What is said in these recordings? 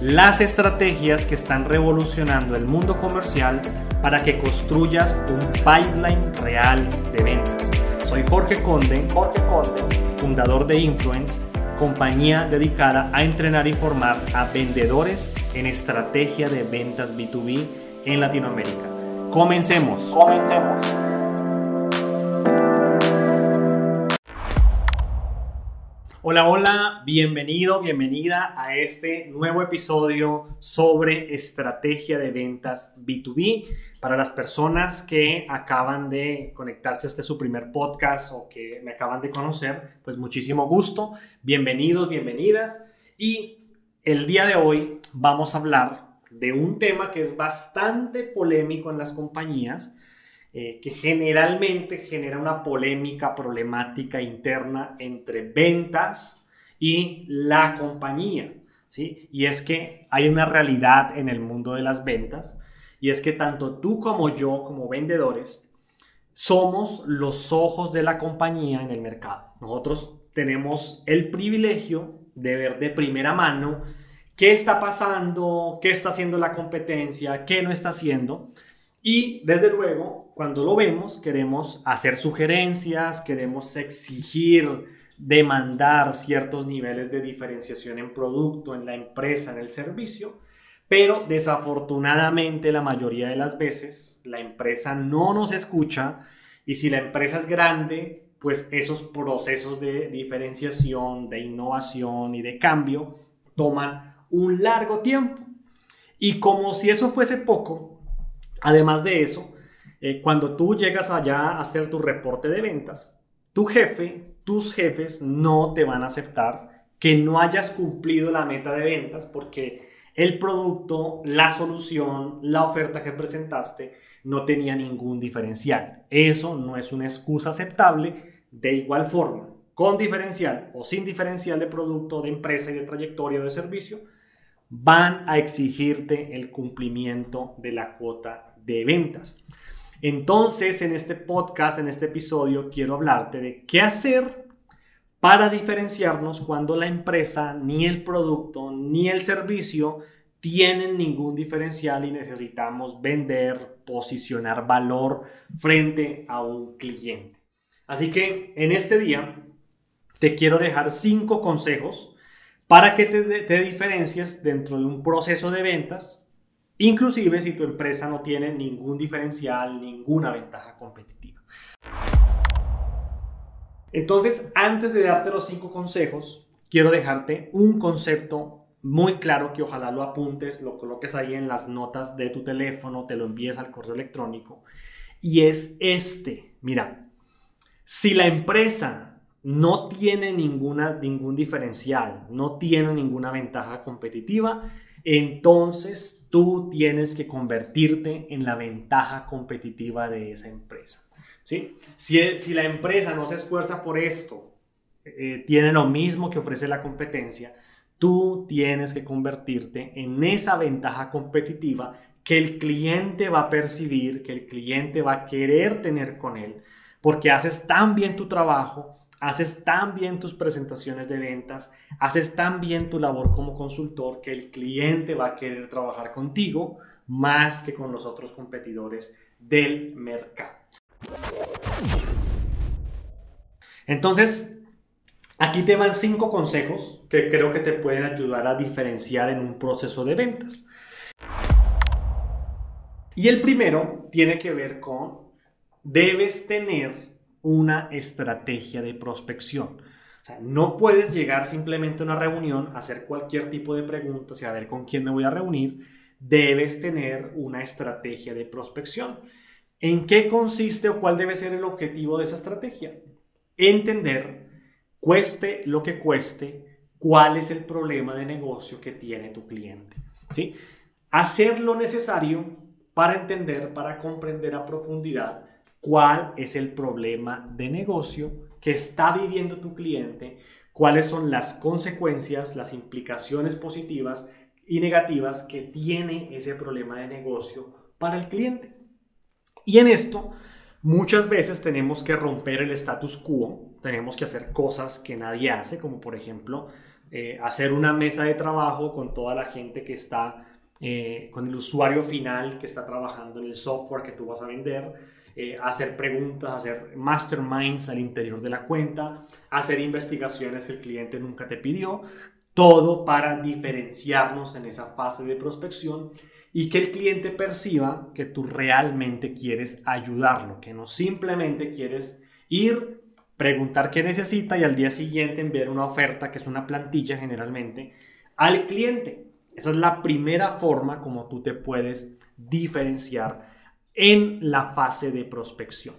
las estrategias que están revolucionando el mundo comercial para que construyas un pipeline real de ventas. Soy Jorge Conde, Jorge Conde, fundador de Influence, compañía dedicada a entrenar y formar a vendedores en estrategia de ventas B2B en Latinoamérica. Comencemos. Comencemos. Hola, hola, bienvenido, bienvenida a este nuevo episodio sobre estrategia de ventas B2B. Para las personas que acaban de conectarse a este su primer podcast o que me acaban de conocer, pues muchísimo gusto. Bienvenidos, bienvenidas. Y el día de hoy vamos a hablar de un tema que es bastante polémico en las compañías eh, que generalmente genera una polémica, problemática interna entre ventas y la compañía. ¿sí? Y es que hay una realidad en el mundo de las ventas y es que tanto tú como yo, como vendedores, somos los ojos de la compañía en el mercado. Nosotros tenemos el privilegio de ver de primera mano qué está pasando, qué está haciendo la competencia, qué no está haciendo. Y desde luego, cuando lo vemos, queremos hacer sugerencias, queremos exigir, demandar ciertos niveles de diferenciación en producto, en la empresa, en el servicio, pero desafortunadamente la mayoría de las veces la empresa no nos escucha y si la empresa es grande, pues esos procesos de diferenciación, de innovación y de cambio toman un largo tiempo. Y como si eso fuese poco, Además de eso, eh, cuando tú llegas allá a hacer tu reporte de ventas, tu jefe, tus jefes no te van a aceptar que no hayas cumplido la meta de ventas porque el producto, la solución, la oferta que presentaste no tenía ningún diferencial. Eso no es una excusa aceptable. De igual forma, con diferencial o sin diferencial de producto, de empresa y de trayectoria de servicio, van a exigirte el cumplimiento de la cuota de ventas. Entonces, en este podcast, en este episodio, quiero hablarte de qué hacer para diferenciarnos cuando la empresa, ni el producto, ni el servicio tienen ningún diferencial y necesitamos vender, posicionar valor frente a un cliente. Así que en este día te quiero dejar cinco consejos para que te, te diferencies dentro de un proceso de ventas inclusive si tu empresa no tiene ningún diferencial, ninguna ventaja competitiva. Entonces, antes de darte los cinco consejos, quiero dejarte un concepto muy claro que ojalá lo apuntes, lo coloques ahí en las notas de tu teléfono, te lo envíes al correo electrónico. Y es este, mira, si la empresa no tiene ninguna, ningún diferencial, no tiene ninguna ventaja competitiva, entonces tú tienes que convertirte en la ventaja competitiva de esa empresa. ¿sí? Si, si la empresa no se esfuerza por esto, eh, tiene lo mismo que ofrece la competencia, tú tienes que convertirte en esa ventaja competitiva que el cliente va a percibir, que el cliente va a querer tener con él, porque haces tan bien tu trabajo haces tan bien tus presentaciones de ventas, haces tan bien tu labor como consultor que el cliente va a querer trabajar contigo más que con los otros competidores del mercado. Entonces, aquí te van cinco consejos que creo que te pueden ayudar a diferenciar en un proceso de ventas. Y el primero tiene que ver con, debes tener una estrategia de prospección. O sea, no puedes llegar simplemente a una reunión, hacer cualquier tipo de preguntas y a ver con quién me voy a reunir. Debes tener una estrategia de prospección. ¿En qué consiste o cuál debe ser el objetivo de esa estrategia? Entender, cueste lo que cueste, cuál es el problema de negocio que tiene tu cliente. ¿sí? hacer lo necesario para entender, para comprender a profundidad cuál es el problema de negocio que está viviendo tu cliente, cuáles son las consecuencias, las implicaciones positivas y negativas que tiene ese problema de negocio para el cliente. Y en esto, muchas veces tenemos que romper el status quo, tenemos que hacer cosas que nadie hace, como por ejemplo eh, hacer una mesa de trabajo con toda la gente que está, eh, con el usuario final que está trabajando en el software que tú vas a vender, eh, hacer preguntas, hacer masterminds al interior de la cuenta, hacer investigaciones que el cliente nunca te pidió, todo para diferenciarnos en esa fase de prospección y que el cliente perciba que tú realmente quieres ayudarlo, que no simplemente quieres ir, preguntar qué necesita y al día siguiente enviar una oferta, que es una plantilla generalmente, al cliente. Esa es la primera forma como tú te puedes diferenciar en la fase de prospección.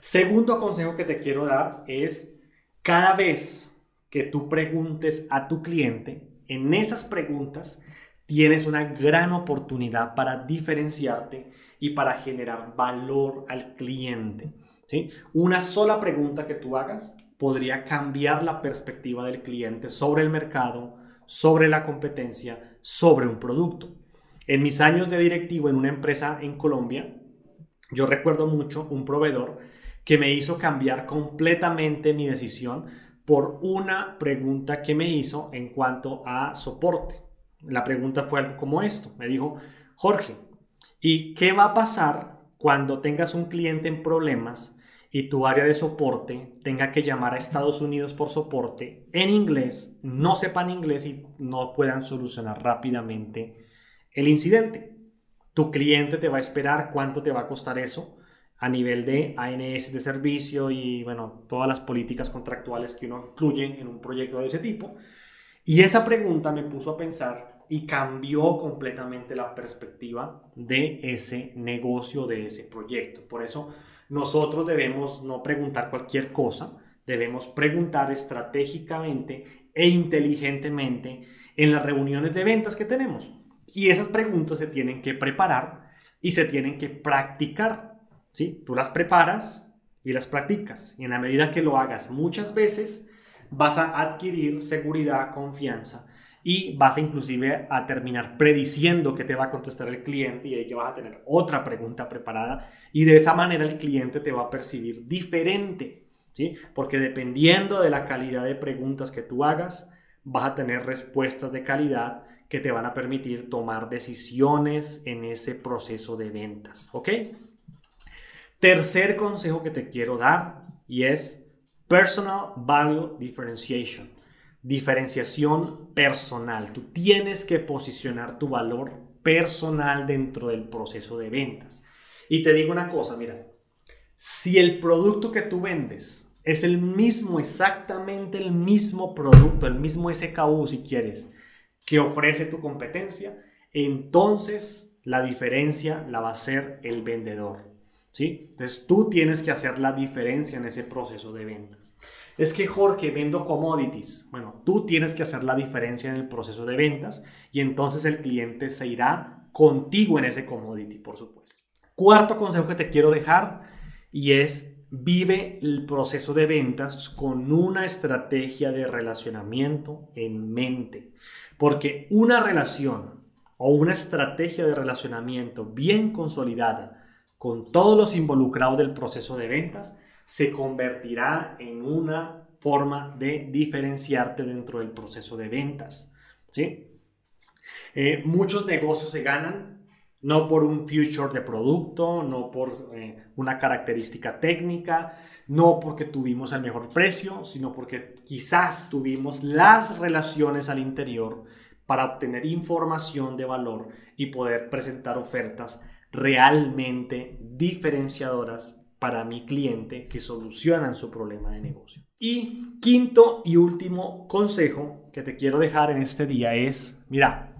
Segundo consejo que te quiero dar es cada vez que tú preguntes a tu cliente, en esas preguntas tienes una gran oportunidad para diferenciarte y para generar valor al cliente. ¿sí? Una sola pregunta que tú hagas podría cambiar la perspectiva del cliente sobre el mercado, sobre la competencia, sobre un producto. En mis años de directivo en una empresa en Colombia, yo recuerdo mucho un proveedor que me hizo cambiar completamente mi decisión por una pregunta que me hizo en cuanto a soporte. La pregunta fue algo como esto. Me dijo, Jorge, ¿y qué va a pasar cuando tengas un cliente en problemas y tu área de soporte tenga que llamar a Estados Unidos por soporte en inglés, no sepan inglés y no puedan solucionar rápidamente el incidente. Tu cliente te va a esperar cuánto te va a costar eso a nivel de ANS de servicio y bueno, todas las políticas contractuales que uno incluye en un proyecto de ese tipo. Y esa pregunta me puso a pensar y cambió completamente la perspectiva de ese negocio, de ese proyecto. Por eso nosotros debemos no preguntar cualquier cosa, debemos preguntar estratégicamente e inteligentemente en las reuniones de ventas que tenemos. Y esas preguntas se tienen que preparar y se tienen que practicar. ¿sí? Tú las preparas y las practicas. Y en la medida que lo hagas muchas veces, vas a adquirir seguridad, confianza y vas a inclusive a terminar prediciendo que te va a contestar el cliente y ahí que vas a tener otra pregunta preparada y de esa manera el cliente te va a percibir diferente, ¿sí? Porque dependiendo de la calidad de preguntas que tú hagas, vas a tener respuestas de calidad que te van a permitir tomar decisiones en ese proceso de ventas. ¿Ok? Tercer consejo que te quiero dar y es Personal Value Differentiation. Diferenciación personal. Tú tienes que posicionar tu valor personal dentro del proceso de ventas. Y te digo una cosa, mira, si el producto que tú vendes es el mismo, exactamente el mismo producto, el mismo SKU si quieres, que ofrece tu competencia, entonces la diferencia la va a hacer el vendedor. ¿sí? Entonces tú tienes que hacer la diferencia en ese proceso de ventas. Es que Jorge, vendo commodities. Bueno, tú tienes que hacer la diferencia en el proceso de ventas y entonces el cliente se irá contigo en ese commodity, por supuesto. Cuarto consejo que te quiero dejar y es vive el proceso de ventas con una estrategia de relacionamiento en mente. Porque una relación o una estrategia de relacionamiento bien consolidada con todos los involucrados del proceso de ventas se convertirá en una forma de diferenciarte dentro del proceso de ventas. ¿sí? Eh, muchos negocios se ganan no por un future de producto, no por eh, una característica técnica, no porque tuvimos el mejor precio, sino porque quizás tuvimos las relaciones al interior para obtener información de valor y poder presentar ofertas realmente diferenciadoras para mi cliente que solucionan su problema de negocio. Y quinto y último consejo que te quiero dejar en este día es, mira,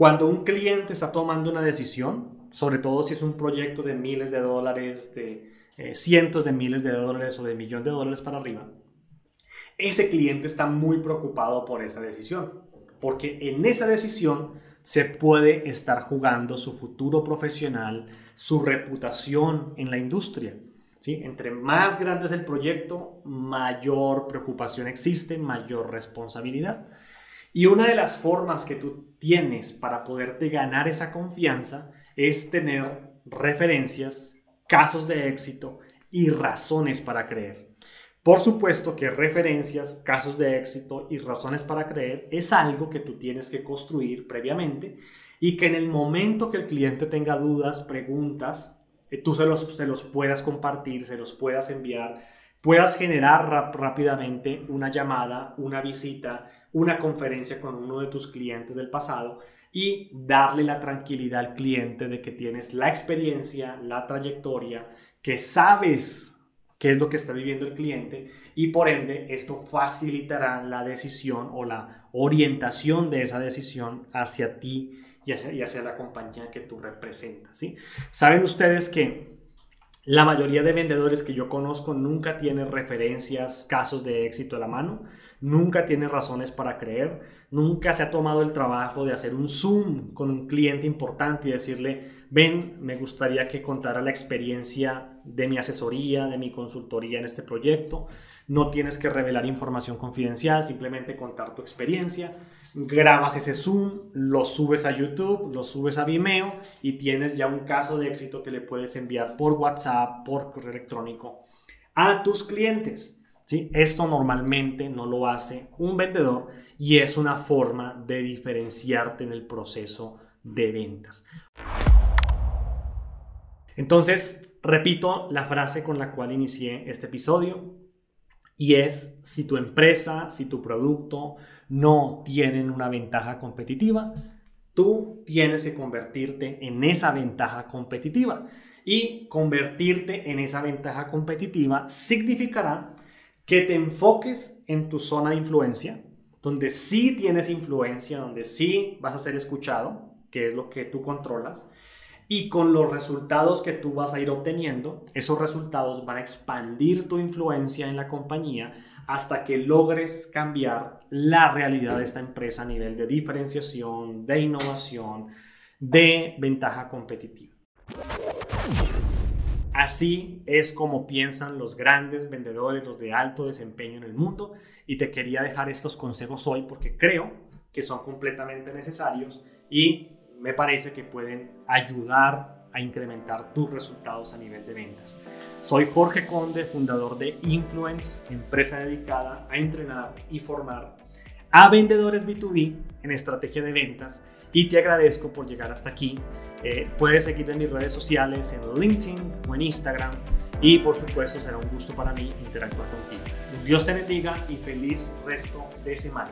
cuando un cliente está tomando una decisión, sobre todo si es un proyecto de miles de dólares, de eh, cientos de miles de dólares o de millones de dólares para arriba, ese cliente está muy preocupado por esa decisión, porque en esa decisión se puede estar jugando su futuro profesional, su reputación en la industria. ¿sí? Entre más grande es el proyecto, mayor preocupación existe, mayor responsabilidad. Y una de las formas que tú tienes para poderte ganar esa confianza es tener referencias, casos de éxito y razones para creer. Por supuesto que referencias, casos de éxito y razones para creer es algo que tú tienes que construir previamente y que en el momento que el cliente tenga dudas, preguntas, eh, tú se los, se los puedas compartir, se los puedas enviar, puedas generar rápidamente una llamada, una visita, una conferencia con uno de tus clientes del pasado y darle la tranquilidad al cliente de que tienes la experiencia, la trayectoria, que sabes qué es lo que está viviendo el cliente y por ende esto facilitará la decisión o la orientación de esa decisión hacia ti y hacia, la compañía que tú representas. ¿sí? Saben ustedes que la mayoría de vendedores que yo conozco nunca tienen referencias, casos de éxito a la mano, nunca tiene razones para creer, nunca se ha tomado el trabajo de hacer un Zoom con un cliente importante y decirle, ven, me gustaría que contara la experiencia de mi asesoría, de mi consultoría en este proyecto. No tienes que revelar información confidencial, simplemente contar tu experiencia. Grabas ese Zoom, lo subes a YouTube, lo subes a Vimeo y tienes ya un caso de éxito que le puedes enviar por WhatsApp, por correo electrónico a tus clientes. Esto normalmente no lo hace un vendedor y es una forma de diferenciarte en el proceso de ventas. Entonces, repito la frase con la cual inicié este episodio y es, si tu empresa, si tu producto no tienen una ventaja competitiva, tú tienes que convertirte en esa ventaja competitiva. Y convertirte en esa ventaja competitiva significará que te enfoques en tu zona de influencia, donde sí tienes influencia, donde sí vas a ser escuchado, que es lo que tú controlas, y con los resultados que tú vas a ir obteniendo, esos resultados van a expandir tu influencia en la compañía hasta que logres cambiar la realidad de esta empresa a nivel de diferenciación, de innovación, de ventaja competitiva. Así es como piensan los grandes vendedores, los de alto desempeño en el mundo. Y te quería dejar estos consejos hoy porque creo que son completamente necesarios y me parece que pueden ayudar a incrementar tus resultados a nivel de ventas. Soy Jorge Conde, fundador de Influence, empresa dedicada a entrenar y formar a vendedores B2B en estrategia de ventas y te agradezco por llegar hasta aquí. Eh, puedes seguirme en mis redes sociales, en LinkedIn o en Instagram. Y por supuesto será un gusto para mí interactuar contigo. Dios te bendiga y feliz resto de semana.